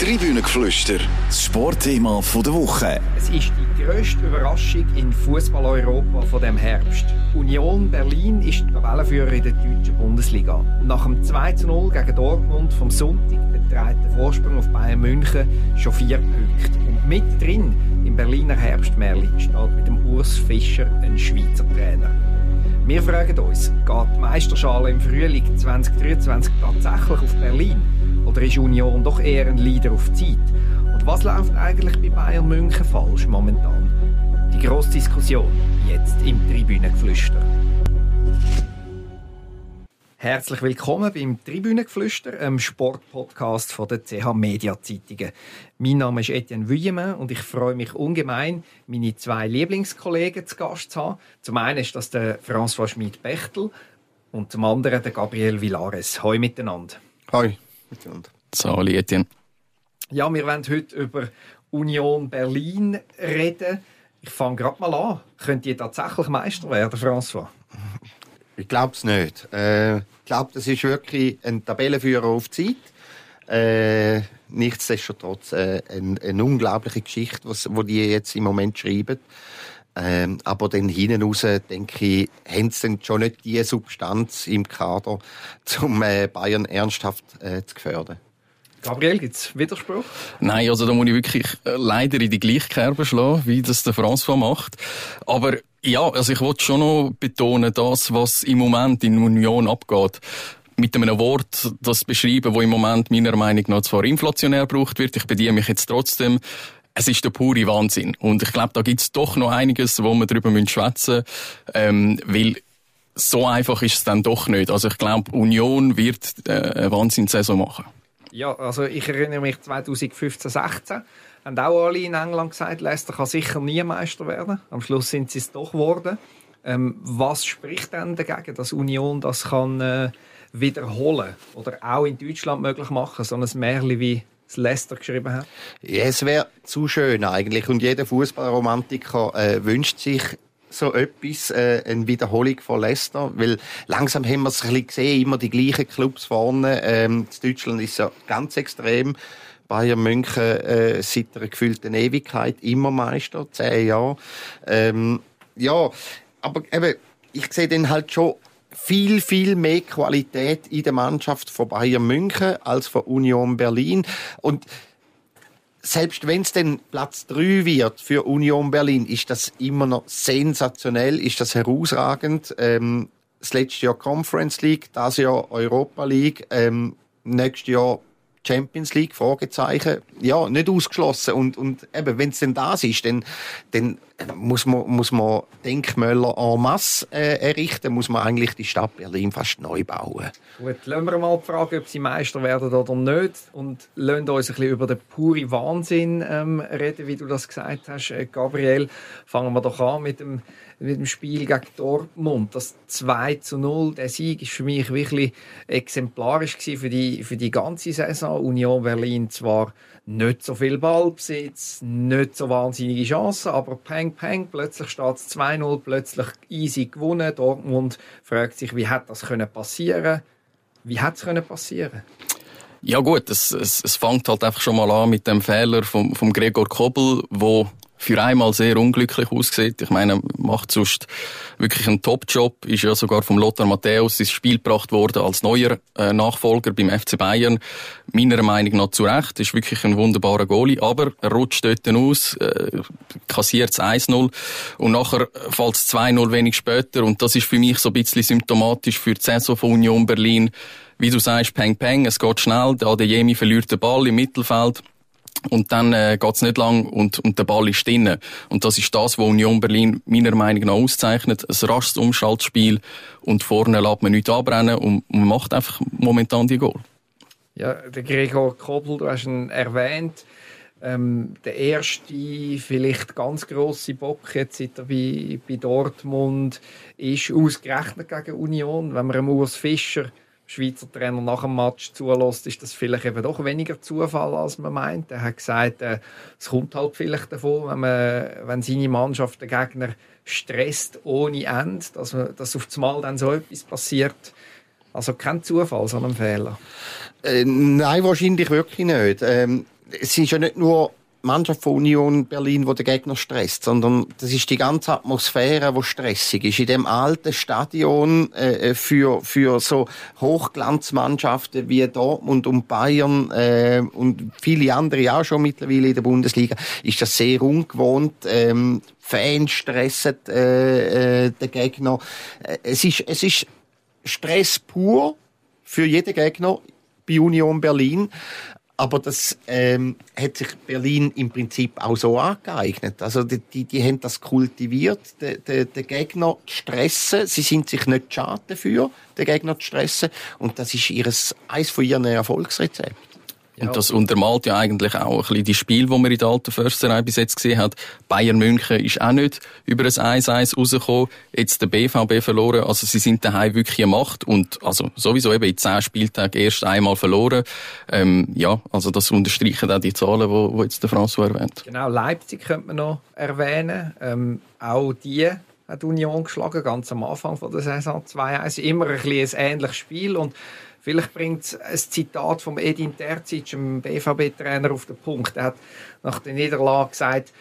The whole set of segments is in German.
Tribünengeflüster, das Sportthema der Woche. Es ist die grösste Überraschung in Fußball-Europa von dem Herbst. Union Berlin ist Tabellenführer in der deutschen Bundesliga. Nach dem 2:0 gegen Dortmund vom Sonntag beträgt der Vorsprung auf Bayern München schon vier Punkte. Und mittendrin im Berliner Herbstmärli steht mit dem Urs Fischer ein Schweizer Trainer. Wir fragen uns, geht die Meisterschale im Frühling 2023 tatsächlich auf Berlin? Oder ist Union doch eher ein Leader auf Zeit? Und was läuft eigentlich bei Bayern München falsch momentan? Die grosse Diskussion jetzt im Tribünengeflüster. Herzlich willkommen beim Tribünengeflüster, einem Sportpodcast von der CH Media Zeitungen. Mein Name ist Etienne Vuillemin und ich freue mich ungemein, meine zwei Lieblingskollegen zu Gast zu haben. Zum einen ist das der François Schmid-Bechtel und zum anderen der Gabriel Villares. Hallo miteinander. Hi miteinander. Salut Etienne. Ja, wir wollen heute über Union Berlin reden. Ich fange gerade mal an. Könnt ihr tatsächlich Meister werden, François? Ich glaube es nicht. Äh, ich glaube, das ist wirklich ein Tabellenführer auf Zeit. Äh, nichtsdestotrotz äh, eine, eine, unglaubliche Geschichte, was, wo die jetzt im Moment schreiben. Ähm, aber dann hinten raus, denke ich, haben sie dann schon nicht die Substanz im Kader, um äh, Bayern ernsthaft äh, zu gefährden. Gabriel, gibt es Widerspruch? Nein, also da muss ich wirklich äh, leider in die gleiche Kerbe schlagen, wie das der François macht. Aber ja, also ich wollte schon noch betonen, das, was im Moment in Union abgeht, mit einem Wort das beschreiben, wo im Moment meiner Meinung nach zwar inflationär gebraucht wird. Ich bediene mich jetzt trotzdem. Es ist der pure Wahnsinn. Und ich glaube, da gibt's doch noch einiges, wo wir darüber schwätzen müssen, ähm, weil so einfach ist es dann doch nicht. Also ich glaube, Union wird äh, eine Wahnsinnssaison machen. Ja, also ich erinnere mich 2015, 16 haben auch alle in England gesagt, Leicester kann sicher nie Meister werden. Am Schluss sind sie es doch geworden. Ähm, was spricht denn dagegen, dass Union das kann äh, wiederholen oder auch in Deutschland möglich machen, so ein Märchen wie das Leicester geschrieben hat? Ja, es wäre zu schön eigentlich und jeder Fußballromantiker äh, wünscht sich so etwas, äh, eine Wiederholung von Leicester, weil langsam haben wir es ein bisschen gesehen, immer die gleichen Clubs vorne. Ähm, in Deutschland ist ja ganz extrem. Bayern München äh, seit einer gefühlten Ewigkeit immer Meister, zehn Jahre. Ähm, ja, aber eben, ich sehe dann halt schon viel, viel mehr Qualität in der Mannschaft von Bayern München als von Union Berlin. Und selbst wenn es dann Platz 3 wird für Union Berlin, ist das immer noch sensationell, ist das herausragend. Ähm, das letzte Jahr Conference League, das Jahr Europa League, ähm, nächstes Jahr Champions League, Fragezeichen, ja, nicht ausgeschlossen. Und, und eben, wenn es denn das ist, dann, dann muss man, muss man Denkmäler en masse äh, errichten, muss man eigentlich die Stadt Berlin fast neu bauen. Gut, lassen wir mal fragen, ob sie Meister werden oder nicht und lassen uns ein bisschen über den puren Wahnsinn ähm, reden, wie du das gesagt hast, äh, Gabriel. Fangen wir doch an mit dem, mit dem Spiel gegen Dortmund. Das 2 zu 0, der Sieg ist für mich wirklich exemplarisch für die, für die ganze Saison. Union Berlin zwar nicht so viel Ballbesitz, nicht so wahnsinnige Chancen, aber peng, peng, plötzlich steht es 2-0, plötzlich easy gewonnen. Dortmund fragt sich, wie hat das können passieren? Wie hat es können passieren? Ja gut, es, es, es fängt halt einfach schon mal an mit dem Fehler vom, vom Gregor Kobel, wo für einmal sehr unglücklich aussieht. Ich meine, macht sonst wirklich einen Top-Job, ist ja sogar vom Lothar Matthäus ins Spiel gebracht worden als neuer äh, Nachfolger beim FC Bayern. Meiner Meinung nach zu Recht, ist wirklich ein wunderbarer Goalie, aber er rutscht dort aus, äh, kassiert es 1-0 und nachher fällt es 2-0 wenig später und das ist für mich so ein bisschen symptomatisch für die Saison von Union Berlin. Wie du sagst, Peng Peng, es geht schnell, der Adeyemi verliert den Ball im Mittelfeld und dann äh, geht's nicht lang und, und der Ball ist drin. Und das ist das, was Union Berlin meiner Meinung nach auszeichnet. Ein rasches Umschaltspiel und vorne lässt man nichts anbrennen und man macht einfach momentan die Goal. Ja, der Gregor Kobel, du hast ihn erwähnt. Ähm, der erste, vielleicht ganz grosse Bock jetzt seit er bei, bei Dortmund ist ausgerechnet gegen Union. Wenn man Urs Fischer Schweizer Trainer nach dem Match zulässt, ist das vielleicht eben doch weniger Zufall, als man meint. Er hat gesagt, äh, es kommt halt vielleicht davon, wenn, man, wenn seine Mannschaft den Gegner stresst ohne Ende, dass, man, dass auf einmal dann so etwas passiert. Also kein Zufall, sondern ein Fehler. Äh, nein, wahrscheinlich wirklich nicht. Ähm, es ist ja nicht nur Mannschaft von Union Berlin, wo der Gegner stresst, sondern das ist die ganze Atmosphäre, wo stressig ist. In dem alten Stadion äh, für für so Hochglanzmannschaften wie Dortmund und Bayern äh, und viele andere auch schon mittlerweile in der Bundesliga ist das sehr ungewohnt. Ähm, Fans stressen äh, äh, den Gegner. Äh, es ist es ist Stress pur für jeden Gegner bei Union Berlin. Aber das ähm, hat sich Berlin im Prinzip auch so angeeignet. Also die, die, die haben das kultiviert, den, den, den Gegner zu stressen. Sie sind sich nicht schade dafür, den Gegner zu stressen. Und das ist ihres, eines von ihren Erfolgsrezepten. Und das untermalt ja eigentlich auch ein bisschen die Spiel, die man in der alten Försterei bis jetzt gesehen hat. Bayern München ist auch nicht über ein 1-1 rausgekommen. Jetzt der BVB verloren. Also sie sind daheim wirklich eine Macht und also sowieso eben in zehn Spieltagen erst einmal verloren. Ähm, ja, also das unterstreichen auch die Zahlen, die, die jetzt der François erwähnt. Genau, Leipzig könnte man noch erwähnen. Ähm, auch die hat Union geschlagen, ganz am Anfang von der Saison 2-1. Immer ein, bisschen ein ähnliches Spiel und Vielleicht bringt es ein Zitat von Edin Terzic, dem BVB-Trainer, auf den Punkt. Er hat nach der Niederlage gesagt,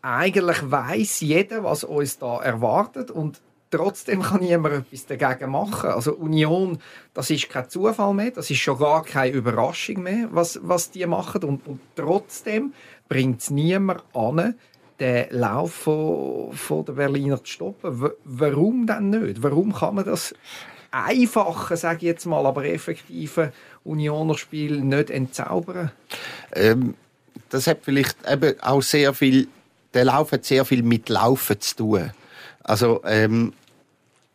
eigentlich weiß jeder, was uns da erwartet und trotzdem kann niemand etwas dagegen machen. Also Union, das ist kein Zufall mehr, das ist schon gar keine Überraschung mehr, was, was die machen und, und trotzdem bringt es niemand an, den Lauf von, von der Berliner zu stoppen. W warum denn nicht? Warum kann man das einfachen, sage ich jetzt mal, aber effektiven Unionerspiel nicht entzaubern? Ähm, das hat vielleicht eben auch sehr viel, der Lauf hat sehr viel mit Laufen zu tun. Also ähm,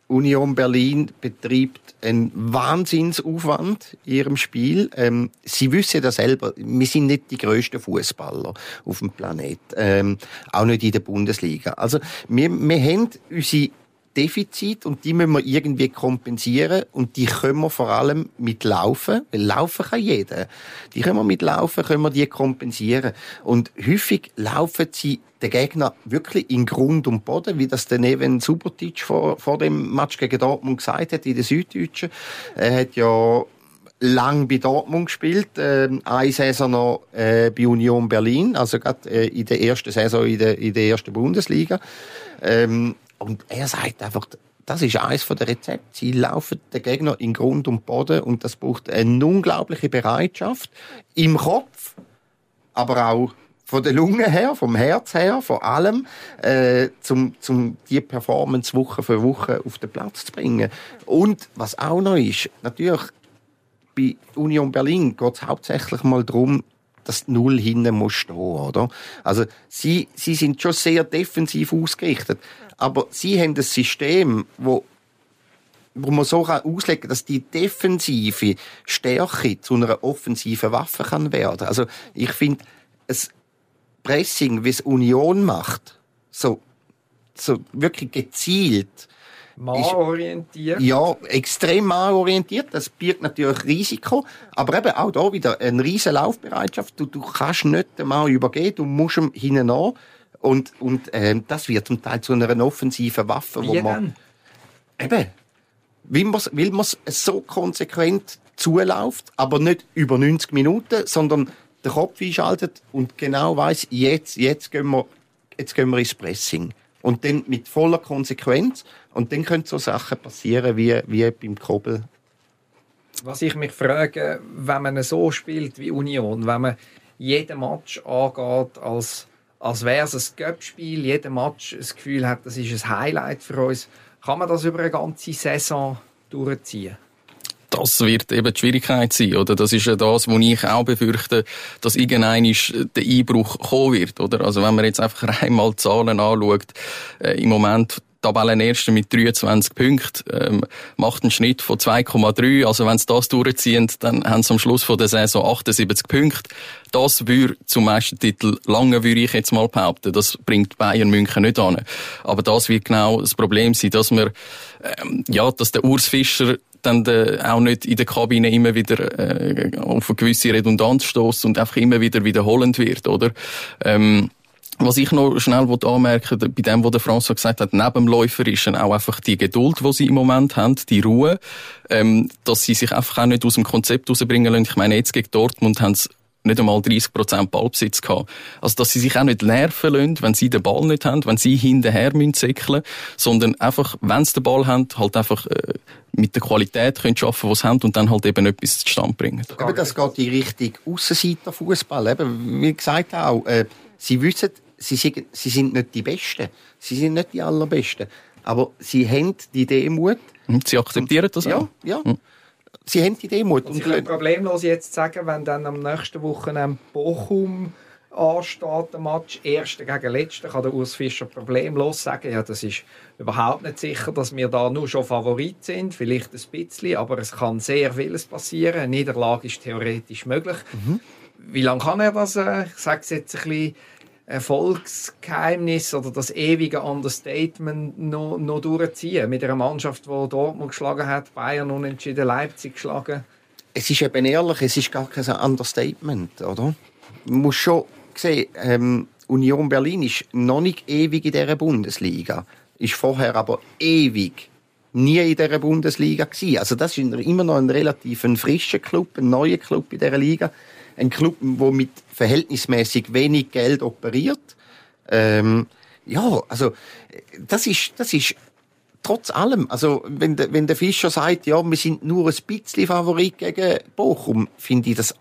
Union Berlin betreibt einen Wahnsinnsaufwand in ihrem Spiel. Ähm, sie wissen das selber. Wir sind nicht die größten Fußballer auf dem Planet, ähm, auch nicht in der Bundesliga. Also wir, wir haben unsere Defizit und die müssen wir irgendwie kompensieren und die können wir vor allem mit Laufen, weil Laufen kann jeder. Die können wir mit Laufen, können wir die kompensieren. Und häufig laufen sie den Gegner wirklich in Grund und Boden, wie das der Neven Subotic vor, vor dem Match gegen Dortmund gesagt hat, in der Süddeutschen. Er hat ja lang bei Dortmund gespielt, äh, eine Saison noch äh, bei Union Berlin, also gerade äh, in der ersten Saison in der, in der ersten Bundesliga. Ähm, und er sagt einfach, das ist eines der Rezepte. Sie laufen den Gegner in Grund und Boden und das braucht eine unglaubliche Bereitschaft im Kopf, aber auch von der Lunge her, vom Herz her, vor allem, äh, zum, zum die Performance Woche für Woche auf den Platz zu bringen. Und was auch noch ist, natürlich bei Union Berlin geht es hauptsächlich mal darum, dass die Null hinten muss stehen, oder? Also sie, sie sind schon sehr defensiv ausgerichtet. Aber sie haben ein System, wo wo man so auslegen kann, dass die defensive Stärke zu einer offensiven Waffe kann werden. Also ich finde, es Pressing, wie es Union macht, so, so wirklich gezielt, Mannorientiert? Ja, extrem mannorientiert. Das birgt natürlich Risiko. Aber eben auch da wieder eine riesige Laufbereitschaft. Du, du kannst nicht Mann übergehen, du musst ihm hinten an. Und, und äh, das wird zum Teil zu einer offensiven Waffe. Wie wo man, denn? Eben, weil man weil man's so konsequent zuläuft, aber nicht über 90 Minuten, sondern den Kopf einschaltet und genau weiß, jetzt, jetzt gehen wir, jetzt gehen wir ins Pressing. Und dann mit voller Konsequenz. Und dann können so Sachen passieren wie, wie beim Kobel. Was ich mich frage, wenn man so spielt wie Union, wenn man jeden Match angeht als als wäre es ein Göppspiel, jeder Match das Gefühl hat, das ist ein Highlight für uns. Kann man das über eine ganze Saison durchziehen? das wird eben die Schwierigkeit sein, oder? Das ist ja das, wo ich auch befürchte, dass irgendein der Einbruch kommen wird, oder? Also wenn man jetzt einfach einmal Zahlen anschaut, äh, im Moment Tabellenerster mit 23 Punkten, ähm, macht einen Schnitt von 2,3. Also wenn sie das durchziehen, dann haben sie am Schluss von der Saison 78 Punkte. Das würde zum Meistertitel lange, würde ich jetzt mal behaupten. Das bringt Bayern München nicht an. Aber das wird genau das Problem sein, dass wir, ähm, ja, dass der Urs Fischer dann de, auch nicht in der Kabine immer wieder äh, auf eine gewisse Redundanz stößt und einfach immer wieder wiederholend wird, oder? Ähm, was ich noch schnell anmerken bei dem, was der François gesagt hat, neben dem Läufer ist auch einfach die Geduld, die sie im Moment haben, die Ruhe, ähm, dass sie sich einfach auch nicht aus dem Konzept rausbringen lassen. Ich meine, jetzt gegen Dortmund haben sie nicht einmal 30% Ballbesitz gehabt. Also, dass sie sich auch nicht nerven lassen, wenn sie den Ball nicht haben, wenn sie hinterher müssen zickeln, sondern einfach, wenn sie den Ball haben, halt einfach äh, mit der Qualität können schaffen, was sie haben und dann halt eben etwas zustande bringen. Aber das geht in Richtung Aussenseiter-Fußball. Eben, wie gesagt auch, äh, sie wissen, sie sind, sie sind nicht die Besten. Sie sind nicht die Allerbesten. Aber sie haben die Demut. Und sie akzeptieren das ja, auch. Ja, ja. Sie haben die Demut. Und Sie können problemlos jetzt sagen, wenn dann am nächsten Wochenende Bochum ansteht, der Match, Erster gegen Letzter, kann der Urs Fischer problemlos sagen, ja, das ist überhaupt nicht sicher, dass wir da nur schon Favorit sind, vielleicht ein bisschen, aber es kann sehr vieles passieren. Eine Niederlage ist theoretisch möglich. Mhm. Wie lange kann er das, äh, ich sage es jetzt ein bisschen, Erfolgsgeheimnis oder das ewige Understatement noch, noch durchziehen mit einer Mannschaft, die Dortmund geschlagen hat, Bayern unentschieden, Leipzig geschlagen? Es ist eben ehrlich, es ist gar kein Understatement, oder? Man muss schon sehen, ähm, Union Berlin ist noch nicht ewig in dieser Bundesliga, ist vorher aber ewig nie in dieser Bundesliga gewesen. Also das ist immer noch ein relativ ein frischer Club, ein neuer Club in dieser Liga ein Club, der mit verhältnismäßig wenig Geld operiert. Ähm, ja, also das ist, das ist trotz allem, also wenn der, wenn der Fischer sagt, ja, wir sind nur ein bisschen Favorit gegen Bochum, finde ich das äh,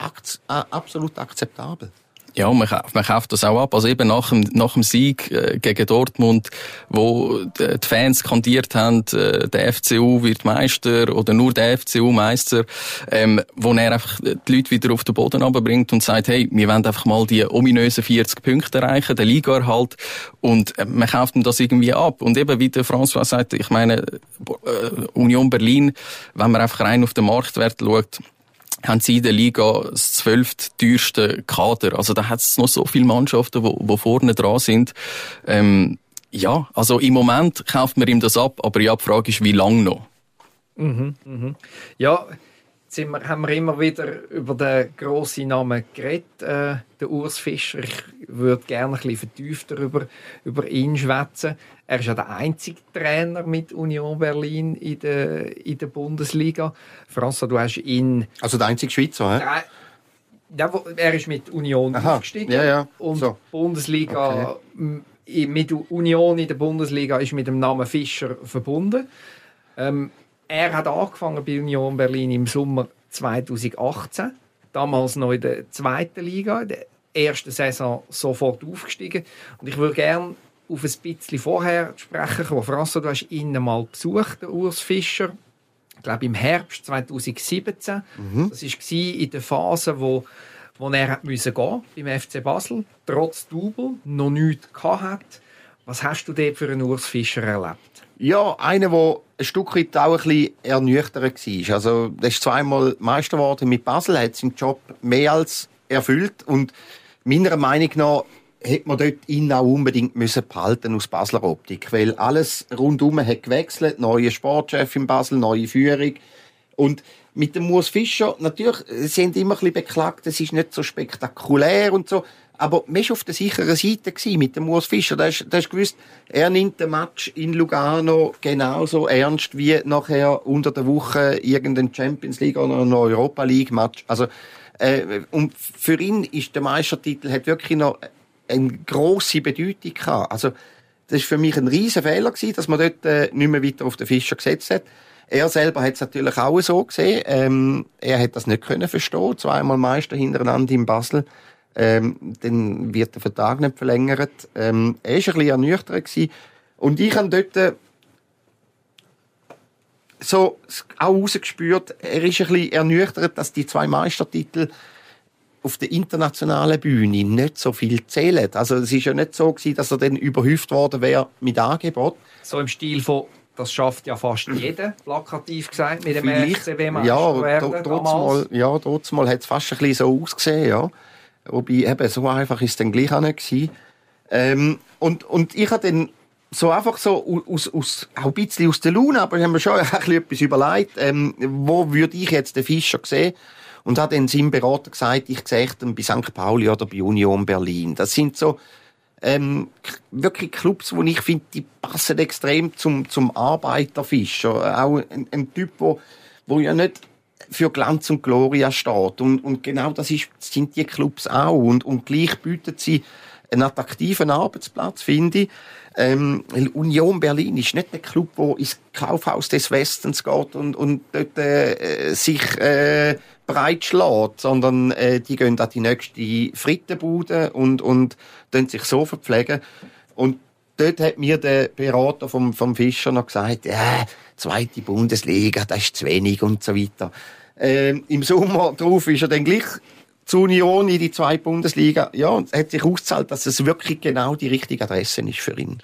absolut akzeptabel. Ja, man man kauft das auch ab. Also eben nach dem, nach dem Sieg äh, gegen Dortmund, wo die Fans skandiert haben, äh, der FCU wird Meister oder nur der FCU Meister, ähm, wo er einfach die Leute wieder auf den Boden runterbringt und sagt, hey, wir wollen einfach mal die ominösen 40 Punkte erreichen, den Liga-Erhalt und äh, man kauft ihm das irgendwie ab. Und eben, wie der François sagt, ich meine, äh, Union Berlin, wenn man einfach rein auf den Marktwert schaut, haben sie in der Liga das zwölft teuerste Kader. Also da hat es noch so viele Mannschaften, wo, wo vorne dran sind. Ähm, ja, also im Moment kauft man ihm das ab, aber ja, die Frage ist, wie lange noch? Mhm, mhm. Ja, sind wir, haben wir immer wieder über den grossen Namen geredet, äh, der Urs Fischer. Ich würde gerne ein bisschen vertiefter über, über ihn schwätzen. Er ist ja der einzige Trainer mit Union Berlin in der, in der Bundesliga. François, du hast ihn... Also der einzige Schweizer, hä? Ja, er ist mit Union Aha. aufgestiegen. Ja, ja. Und So. Bundesliga... Mit Union in der Bundesliga ist mit dem Namen Fischer verbunden. Ähm, er hat angefangen bei Union Berlin im Sommer 2018, damals noch in der zweiten Liga, in der ersten Saison sofort aufgestiegen. Und ich würde gerne auf ein bisschen vorher sprechen kommen. François, du hast ihn mal besucht, den Urs Fischer. Ich glaube im Herbst 2017. Das war in der Phase, wo, wo er müssen gehen beim FC Basel, trotz Double, noch nichts hatte. Was hast du dort für einen Urs Fischer erlebt? Ja, einer, der ein Stück weit auch ein bisschen ernüchternd war. Also, der ist zweimal Meister geworden. Mit Basel, hat seinen Job mehr als erfüllt. Und meiner Meinung nach hätte man dort ihn auch unbedingt müssen behalten aus Basler Optik, weil alles rundum hat gewechselt, neue Sportchef in Basel, neue Führung. Und mit dem Urs Fischer, natürlich, sie haben immer ein bisschen beklagt, es ist nicht so spektakulär und so, aber man war auf der sicheren Seite mit dem Urs Fischer. Da hast, gewusst, er nimmt den Match in Lugano genauso ernst wie nachher unter der Woche irgendein Champions League oder ein Europa League Match. Also, äh, und für ihn ist der Meistertitel hat wirklich noch eine grosse Bedeutung gehabt. Also, das ist für mich ein riesen Fehler gewesen, dass man dort äh, nicht mehr weiter auf den Fischer gesetzt hat. Er selber hat es natürlich auch so gesehen. Ähm, er hat das nicht können verstehen. Zweimal Meister hintereinander in Basel. Ähm, dann wird der Vertrag nicht verlängert. Ähm, er war ein bisschen ernüchtert. Gewesen. Und ich habe dort äh, so auch rausgespürt, er ist ein bisschen ernüchtert, dass die zwei Meistertitel auf der internationalen Bühne nicht so viel zählen. Also es ist ja nicht so gewesen, dass er dann überhäuft worden wäre mit Angebot. So im Stil von, das schafft ja fast jeder, plakativ gesagt, mit dem Vielleicht, FCB ja, werden trotzdem, ja, trotzdem hat es fast ein bisschen so ausgesehen, ja. Wobei, eben, so einfach ist es dann gleich auch nicht. Ähm, und, und ich habe dann so einfach so aus, aus, auch ein bisschen aus der Laune, aber ich habe mir schon ein etwas überlegt, ähm, wo würde ich jetzt den Fischer sehen? Und hat dann seinem Berater gesagt, ich sehe ihn bei St. Pauli oder bei Union Berlin. Das sind so, ähm, wirklich Clubs, wo ich finde, die passen extrem zum, zum Arbeiterfischer. Auch ein, ein Typ, wo, wo ja nicht für Glanz und Gloria steht. Und, und genau das ist, sind die Clubs auch. Und, und gleich bieten sie einen attraktiven Arbeitsplatz, finde ich. Ähm, Union Berlin ist nicht der Club, der ins Kaufhaus des Westens geht und, und dort äh, sich äh, breitschlägt, sondern äh, die gehen an die nächste Frittenbude und, und sich so verpflegen. Und dort hat mir der Berater vom, vom Fischer noch gesagt, ja, zweite Bundesliga, das ist zu wenig und so weiter. Ähm, Im Sommer drauf ist er dann gleich zur Union in die zweite Bundesliga. Ja, und es hat sich ausgezahlt, dass es wirklich genau die richtige Adresse ist für ihn.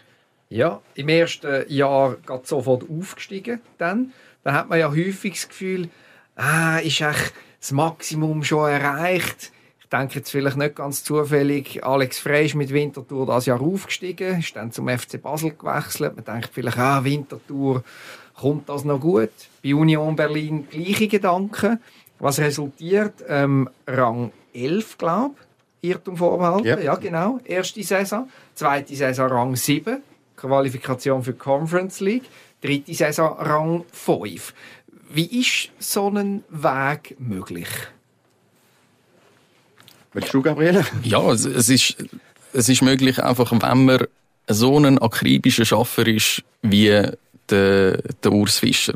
Ja, im ersten Jahr geht sofort aufgestiegen. Dann, dann hat man ja häufig das Gefühl, ah, ist das Maximum schon erreicht. Denke jetzt vielleicht nicht ganz zufällig, Alex Frey ist mit Winterthur das Jahr aufgestiegen, ist dann zum FC Basel gewechselt. Man denkt vielleicht, ah, Winterthur, kommt das noch gut? Bei Union Berlin gleiche Gedanken. Was resultiert? Ähm, Rang 11, glaube ich. Irrtum vorbehalten. Ja. ja, genau. Erste Saison. Zweite Saison Rang 7. Qualifikation für Conference League. Dritte Saison Rang 5. Wie ist so ein Weg möglich? Willst du, Gabriele? Ja, es, es, ist, es ist möglich, einfach wenn man so ein akribischer Schaffer ist, wie der, der Urs Fischer.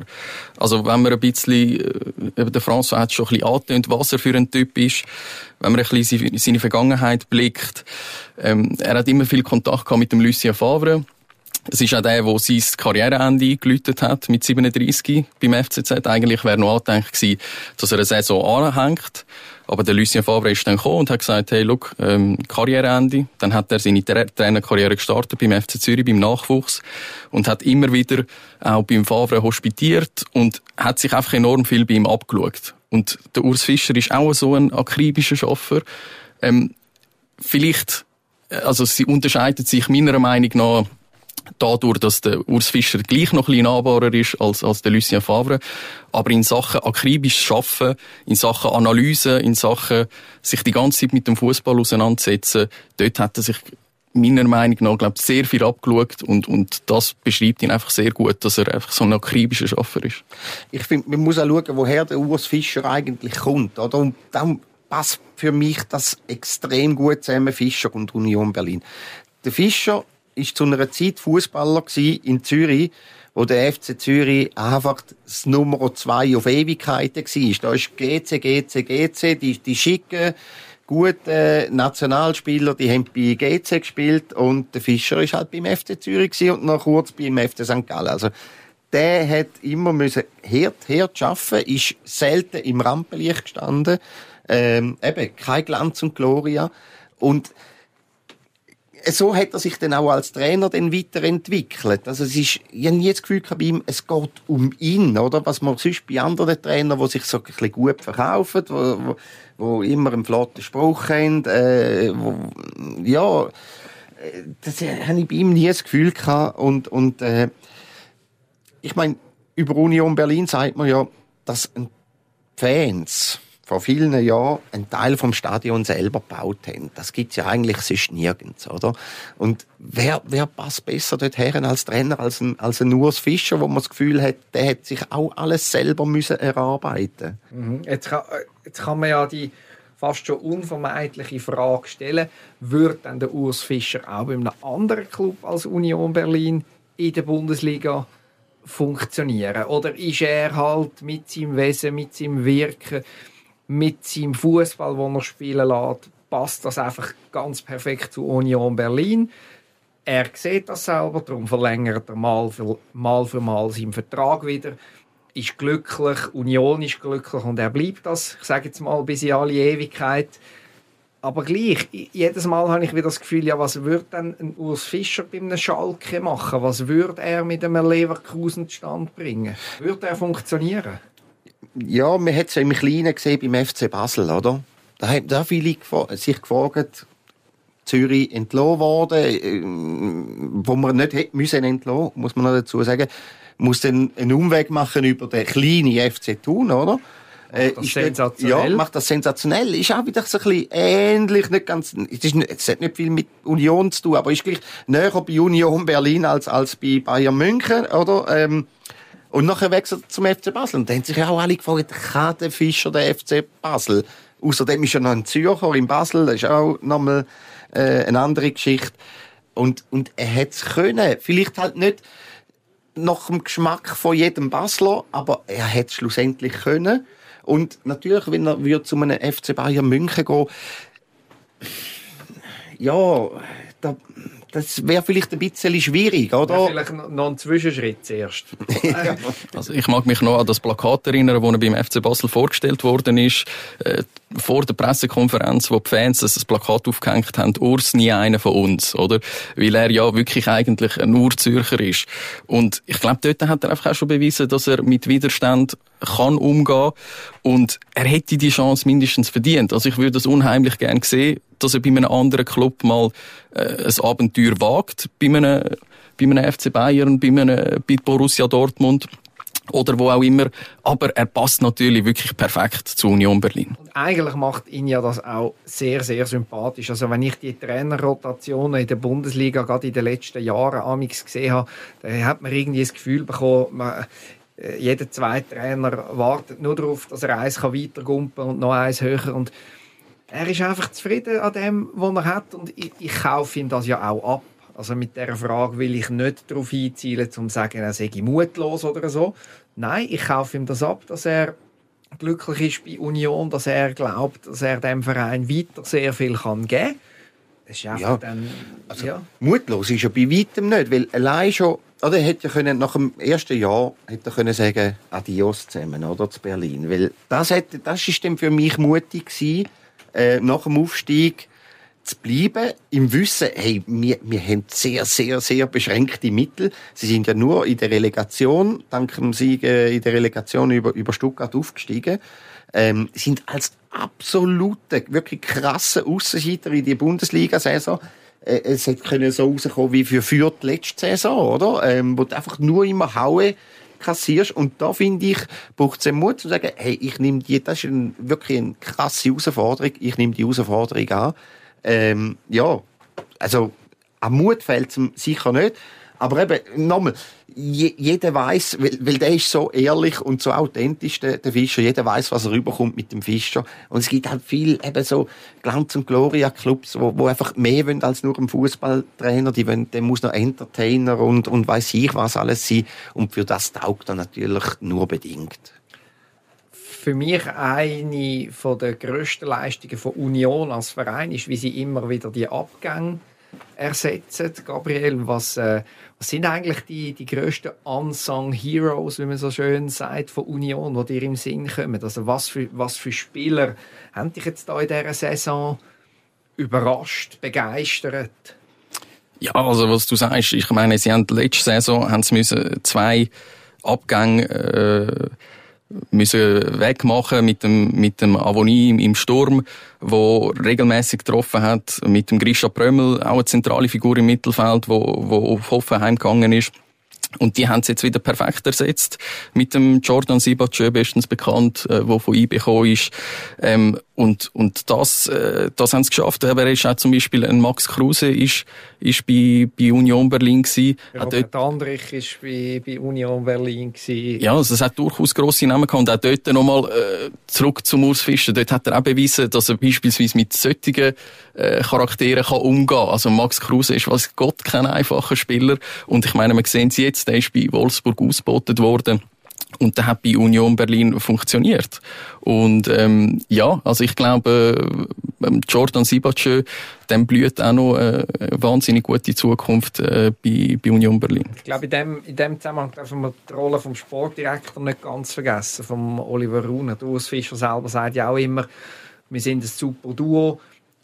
Also wenn man ein bisschen, äh, eben der François hat schon ein bisschen angetönt, was er für ein Typ ist, wenn man ein bisschen seine Vergangenheit blickt. Ähm, er hat immer viel Kontakt gehabt mit dem Lucien Favre. Es ist auch der, der sein Karriereende eingeläutet hat mit 37 beim FCZ. Eigentlich wäre noch angedenkt gewesen, dass er eine Saison anhängt. Aber der Lucien Favre ist dann gekommen und hat gesagt, hey, look, ähm, Karriereende. Dann hat er seine Tra Trainerkarriere gestartet beim FC Zürich, beim Nachwuchs. Und hat immer wieder auch beim Favre hospitiert und hat sich einfach enorm viel bei ihm abgeschaut. Und der Urs Fischer ist auch so ein akribischer Schaffer. Ähm, vielleicht, äh, also sie unterscheidet sich meiner Meinung nach dadurch, dass der Urs Fischer gleich noch ein bisschen nahbarer ist als, als der Lucien Favre. Aber in Sachen akribisch Schaffen, in Sachen Analyse, in Sachen sich die ganze Zeit mit dem Fußball auseinandersetzen, dort hat er sich meiner Meinung nach, glaube ich, sehr viel abgeschaut und, und das beschreibt ihn einfach sehr gut, dass er einfach so ein akribischer Schaffer ist. Ich finde, man muss auch schauen, woher der Urs Fischer eigentlich kommt, oder? Und dann passt für mich das extrem gut zusammen, Fischer und Union Berlin. Der Fischer ist zu einer Zeit Fußballer in Zürich, wo der FC Zürich einfach das Nummer zwei auf Ewigkeiten war. Da ist GC, GC, GC, die, die schicken, gute Nationalspieler, die haben bei GC gespielt und der Fischer ist halt beim FC Zürich und noch kurz beim FC St. Gallen. Also, der hat immer müssen hart, hart arbeiten, ist selten im Rampenlicht gestanden, ähm, eben, kein Glanz und Gloria und so hat er sich dann auch als Trainer dann weiterentwickelt. Also es ist, ich habe nie das Gefühl bei ihm, es geht um ihn, oder? Was man sonst bei anderen Trainern, die sich so ein bisschen gut verkaufen, wo, wo, wo immer einen flotten Spruch haben, äh, wo, ja, das habe ich bei ihm nie das Gefühl gehabt. Und, und äh, ich meine, über Union Berlin sagt man ja, dass Fans vor vielen Jahren einen Teil vom Stadion selber gebaut haben. Das gibt's ja eigentlich sonst nirgends, oder? Und wer, wer passt besser dorthin als Trainer, als ein, als ein Urs Fischer, wo man das Gefühl hat, der hat sich auch alles selber müssen erarbeiten mhm. jetzt, kann, jetzt kann man ja die fast schon unvermeidliche Frage stellen, wird dann der Urs Fischer auch bei einem anderen Club als Union Berlin in der Bundesliga funktionieren? Oder ist er halt mit seinem Wesen, mit seinem Wirken mit seinem Fußball, den er spielen lässt, passt das einfach ganz perfekt zu Union Berlin. Er sieht das selber, darum verlängert er mal für mal, für mal seinen Vertrag wieder. Ist glücklich, Union ist glücklich und er bleibt das, ich sage jetzt mal, bis in alle Ewigkeit. Aber gleich, jedes Mal habe ich wieder das Gefühl, ja, was würde denn ein Urs Fischer bei einem Schalke machen? Was würde er mit einem Leverkusen Stand bringen? Würde er funktionieren? Ja, man hat es ja im Kleinen gesehen beim FC Basel, oder? Da haben da viele sich gefragt, Zürich entlohnt worden, äh, wo man nicht hätte müssen entlohnen, muss man noch dazu sagen, muss dann einen Umweg machen über den kleinen FC Thun, oder? Macht das sensationell. Ja, macht das sensationell. Ist auch wieder so ein bisschen ähnlich, nicht ganz, es, ist es hat nicht viel mit Union zu tun, aber ist gleich näher bei Union Berlin als, als bei Bayern München, oder? Ähm, Und nachher wechselt er zum FC Basel. Und dann haben sich ja auch alle gefragt, kann der Fischer der FC Basel? Außerdem ist er noch ein Zürcher in Basel, das ist auch nochmal äh, eine andere Geschichte. Und, und er hat es können. Vielleicht halt nicht nach dem Geschmack von jedem Basler, aber er hat es schlussendlich können. Und natürlich, wenn er würde zu einem FC Bayern München gehen, ja, da, das wäre vielleicht ein bisschen schwierig, oder? Ja, vielleicht noch ein Zwischenschritt zuerst. also ich mag mich noch an das Plakat erinnern, das beim FC Basel vorgestellt worden ist. Vor der Pressekonferenz, wo die Fans das Plakat aufgehängt haben, Urs nie einer von uns, oder? Weil er ja wirklich eigentlich ein Urzürcher ist. Und ich glaube, dort hat er einfach auch schon bewiesen, dass er mit Widerstand kann umgehen und er hätte die Chance mindestens verdient. Also ich würde es unheimlich gern sehen, dass er bei einem anderen Club mal äh, ein Abenteuer wagt, bei einem, bei einem FC Bayern, bei einem bei Borussia Dortmund oder wo auch immer. Aber er passt natürlich wirklich perfekt zu Union Berlin. Und eigentlich macht ihn ja das auch sehr, sehr sympathisch. Also wenn ich die Trainerrotationen in der Bundesliga gerade in den letzten Jahren amix gesehen habe, dann hat man irgendwie das Gefühl bekommen, man, äh, jeder zweite Trainer wartet nur darauf, dass er eins weitergumpen und noch eins höher. Und er ist einfach zufrieden an dem, was er hat. Und ich, ich kaufe ihm das ja auch ab. Also mit dieser Frage will ich nicht darauf einzielen, um zu sagen, er sei mutlos oder so. Nein, ich kaufe ihm das ab, dass er glücklich ist bei Union, dass er glaubt, dass er dem Verein weiter sehr viel kann geben kann. Das ist Ja. dann... Also, ja. Mutlos ist er bei weitem nicht, weil allein schon, oder er hätte können, nach dem ersten Jahr hätte er können sagen, Adios zusammen, oder, zu Berlin. Weil das hätte, das ist dann für mich mutig gewesen, äh, nach dem Aufstieg zu bleiben, im Wissen, hey, wir, wir haben sehr, sehr, sehr beschränkte Mittel. Sie sind ja nur in der Relegation, dank dem Sieg äh, in der Relegation über, über Stuttgart aufgestiegen ähm, sind als absolute, wirklich krasse Aussenseiter in die Bundesliga-Saison. Äh, es hätte können so rauskommen wie für Fürth letzte Saison, oder? Ähm, wo du einfach nur immer hauen kassierst. Und da finde ich, braucht es den Mut zu sagen, hey, ich nehme die, das ist ein, wirklich eine krasse Herausforderung, ich nehme die Herausforderung an. Ähm, ja, also, an Mut fehlt es sicher nicht. Aber eben, nochmal, je, jeder weiß, weil, weil der ist so ehrlich und so authentisch, der, der Fischer, jeder weiß, was er rüberkommt mit dem Fischer. Und es gibt halt viel eben so Glanz- und Gloria-Clubs, wo, wo einfach mehr wollen als nur ein Fußballtrainer. Die wollen, der muss noch Entertainer und, und weiß ich was alles sein. Und für das taugt er natürlich nur bedingt. Für mich eine von der grössten Leistungen von Union als Verein ist, wie sie immer wieder die Abgänge ersetzen. Gabriel, was, äh, was sind eigentlich die, die grössten Unsung Heroes, wie man so schön sagt, von Union, die dir im Sinn kommen? Also was für, was für Spieler haben dich jetzt da in dieser Saison überrascht, begeistert? Ja, also was du sagst, ich meine, sie haben letzte Saison haben sie müssen zwei Abgänge äh, müssen wegmachen mit dem mit dem Avonie im, Sturm, wo regelmäßig getroffen hat, mit dem Grisha Prömel, auch eine zentrale Figur im Mittelfeld, wo wo auf Hoffenheim gegangen ist. Und die haben es jetzt wieder perfekt ersetzt mit dem Jordan Sibachö, bestens bekannt, äh, wo von IB gekommen ist. Ähm, und, und das, äh, das haben sie geschafft. Aber er ist auch zum Beispiel ein Max Kruse, ist, ist bei, bei Union Berlin gewesen. Hat dort, Robert Andrich war bei, bei Union Berlin. Gewesen. ja, also es hat durchaus grosse Namen gehabt. Und auch dort nochmal äh, zurück zum Urs Fischer. Dort hat er auch bewiesen, dass er beispielsweise mit solchen äh, Charakteren kann umgehen kann. Also Max Kruse ist, was Gott, kein einfacher Spieler. Und ich meine, wir sehen es jetzt, der ist bei Wolfsburg ausgeboten worden. Und der hat bei Union Berlin funktioniert. Und ähm, ja, also ich glaube, ähm, Jordan Sibachö, dem blüht auch noch äh, eine wahnsinnig gute Zukunft äh, bei, bei Union Berlin. Ich glaube, in dem, in dem Zusammenhang dürfen wir die Rolle vom Sportdirektor nicht ganz vergessen, vom Oliver Runer. Urs Fischer selber sagt ja auch immer, wir sind ein super Duo.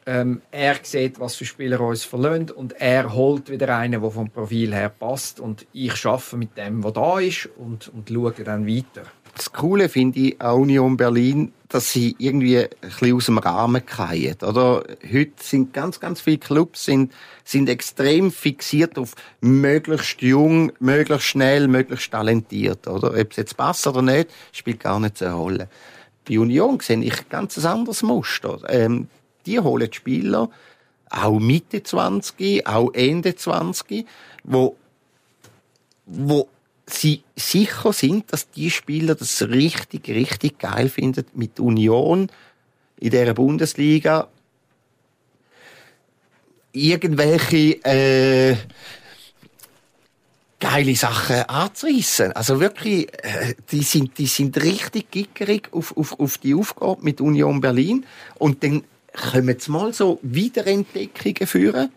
Ähm, er sieht, was für Spieler uns verlöhnt und er holt wieder einen, der vom Profil her passt und ich schaffe mit dem, was da ist und, und schaue dann weiter. Das Coole finde ich an Union Berlin, dass sie irgendwie ein bisschen aus dem Rahmen fallen. Oder? Heute sind ganz, ganz viele Clubs sind, sind extrem fixiert auf möglichst jung, möglichst schnell, möglichst talentiert. Oder? Ob es jetzt passt oder nicht, spielt gar nicht so eine Rolle. Bei Union sehe ich ein ganz anderes Muster. Ähm, die holen Spieler, auch Mitte 20, auch Ende 20, wo, wo sie sicher sind, dass die Spieler das richtig, richtig geil finden mit Union in der Bundesliga irgendwelche äh, geile Sachen anzureissen. Also wirklich, äh, die sind, die sind richtig gickerig auf, auf, auf die Aufgabe mit Union Berlin. Und dann kommen sie mal so Wiederentdeckungen führen.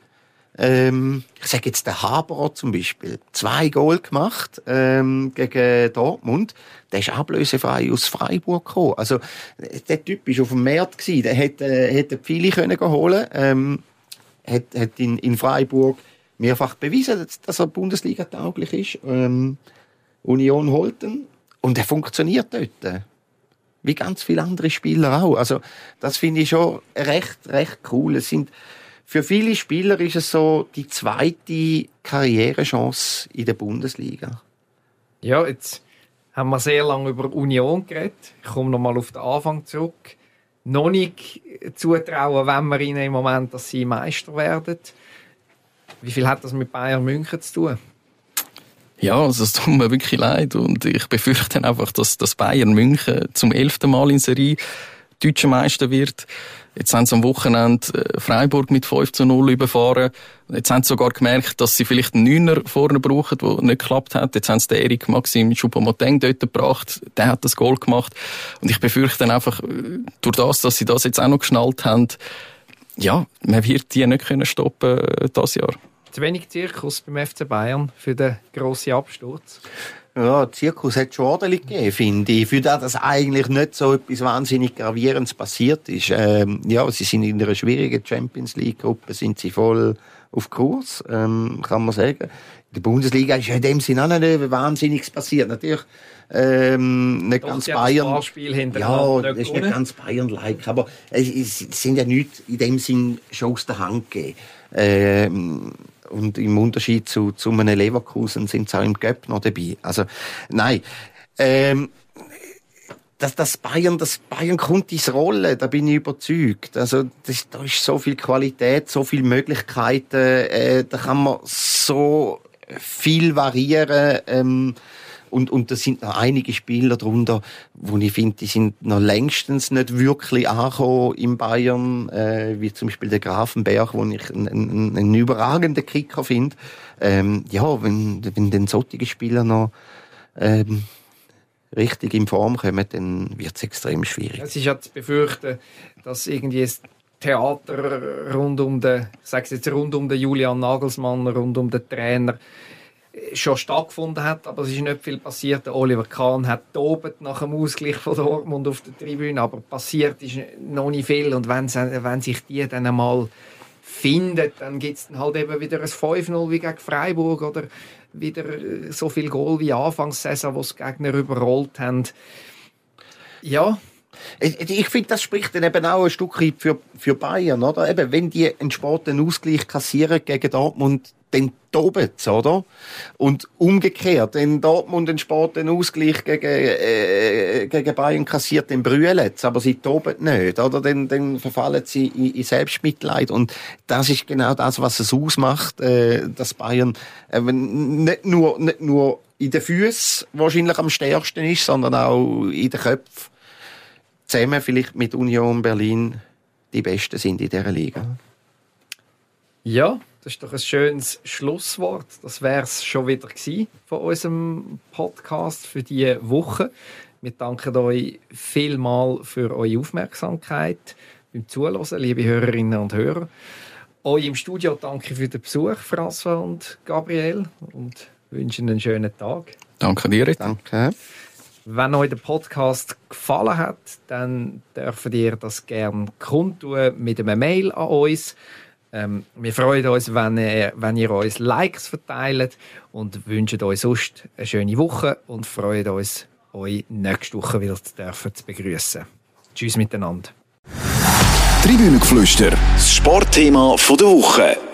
Ähm, ich sage jetzt der Haberer zum Beispiel. Zwei Goal gemacht ähm, gegen Dortmund. Der ist ablösefrei aus Freiburg gekommen. Also der Typ ist auf dem gewesen. Der hätte, äh, hätte viele können holen. Ähm, hat, hat in, in Freiburg mehrfach bewiesen, dass er Bundesliga tauglich ist. Ähm, Union Holten und er funktioniert dort. Wie ganz viele andere Spieler auch. Also das finde ich schon recht recht cool. Es sind für viele Spieler ist es so die zweite Karrierechance in der Bundesliga. Ja, jetzt haben wir sehr lange über Union geredet. Ich komme noch mal auf den Anfang zurück. Noch nicht zutrauen, wenn wir ihnen im Moment, dass sie Meister werden. Wie viel hat das mit Bayern München zu tun? Ja, also es tut mir wirklich leid und ich befürchte einfach, dass das Bayern München zum elften Mal in Serie deutscher Meister wird. Jetzt haben sie am Wochenende äh, Freiburg mit 5 zu 0 überfahren. Jetzt haben sie sogar gemerkt, dass sie vielleicht einen Neuner vorne brauchen, der nicht geklappt hat. Jetzt haben sie den Erik Maxim Choupo-Moteng dort gebracht. Der hat das Goal gemacht. Und ich befürchte dann einfach, äh, durch das, dass sie das jetzt auch noch geschnallt haben, ja, man wird die nicht können stoppen äh, das Jahr. Zu wenig Zirkus beim FC Bayern für den grossen Absturz. Ja, Zirkus hat schon ordentlich gegeben, finde ich. Für das, dass eigentlich nicht so etwas wahnsinnig Gravierendes passiert ist. Ähm, ja, sie sind in einer schwierigen Champions League-Gruppe, sind sie voll auf Kurs, ähm, kann man sagen. In der Bundesliga ist ja in dem Sinne auch nicht wahnsinniges passiert. Natürlich, ähm, nicht Doch, ganz Bayern. Ja, das ist nicht ganz Bayern-like, aber es, es sind ja nicht in dem Sinn schon aus der Hand gegeben. Ähm, und im Unterschied zu, zu einem Leverkusen sind sie auch im Göpp noch dabei. Also, nein. Ähm, dass das Bayern, das Bayern kommt ins Rollen, da bin ich überzeugt. Also, das, da ist so viel Qualität, so viele Möglichkeiten, äh, da kann man so viel variieren, ähm, und, und da sind noch einige Spieler drunter, wo ich finde, die sind noch längstens nicht wirklich angekommen in Bayern, äh, wie zum Beispiel der Grafenberg, wo ich einen, einen, einen überragenden Kicker finde. Ähm, ja, wenn, wenn dann solche Spieler noch ähm, richtig in Form kommen, dann wird es extrem schwierig. Es ist ja zu befürchten, dass irgendwie das Theater rund um den, ich sage jetzt rund um den Julian Nagelsmann, rund um den Trainer, schon stattgefunden hat, aber es ist nicht viel passiert. Oliver Kahn hat tobt nach dem Ausgleich von Dortmund auf der Tribüne, aber passiert ist noch nicht viel. Und wenn, wenn sich die dann einmal findet, dann gibt es halt eben wieder ein 5-0 wie gegen Freiburg oder wieder äh, so viel Goal wie Anfangssaison, wo es Gegner überrollt haben. Ja, Ich, finde, das spricht dann eben auch ein Stück für, für Bayern, oder? Eben, wenn die einen späten Ausgleich kassieren gegen Dortmund, dann sie, oder? Und umgekehrt, wenn Dortmund einen späten Ausgleich gegen, äh, gegen Bayern kassiert, dann brüllen aber sie toben nicht, oder? Dann, dann verfallen sie in, in Selbstmitleid. Und das ist genau das, was es ausmacht, äh, dass Bayern äh, nicht nur, nicht nur in den Füßen wahrscheinlich am stärksten ist, sondern auch in den Köpfen zusammen vielleicht mit Union Berlin die Besten sind in dieser Liga. Ja, das ist doch ein schönes Schlusswort. Das wäre es schon wieder gewesen von unserem Podcast für diese Woche. Wir danken euch vielmal für eure Aufmerksamkeit beim Zuhören, liebe Hörerinnen und Hörer. Euch im Studio danke für den Besuch, François und Gabriel, und wünsche einen schönen Tag. Danke dir. Ritt. Danke. Wenn euch der Podcast gefallen hat, dann dürft ihr das gerne kundtun mit einem Mail an uns. Ähm, wir freuen uns, wenn ihr, wenn ihr uns Likes verteilt und wünschen euch sonst eine schöne Woche und freuen uns, euch nächste Woche wieder zu dürfen zu begrüßen. Tschüss miteinander. Tribünengeflüster, das Sportthema der Woche.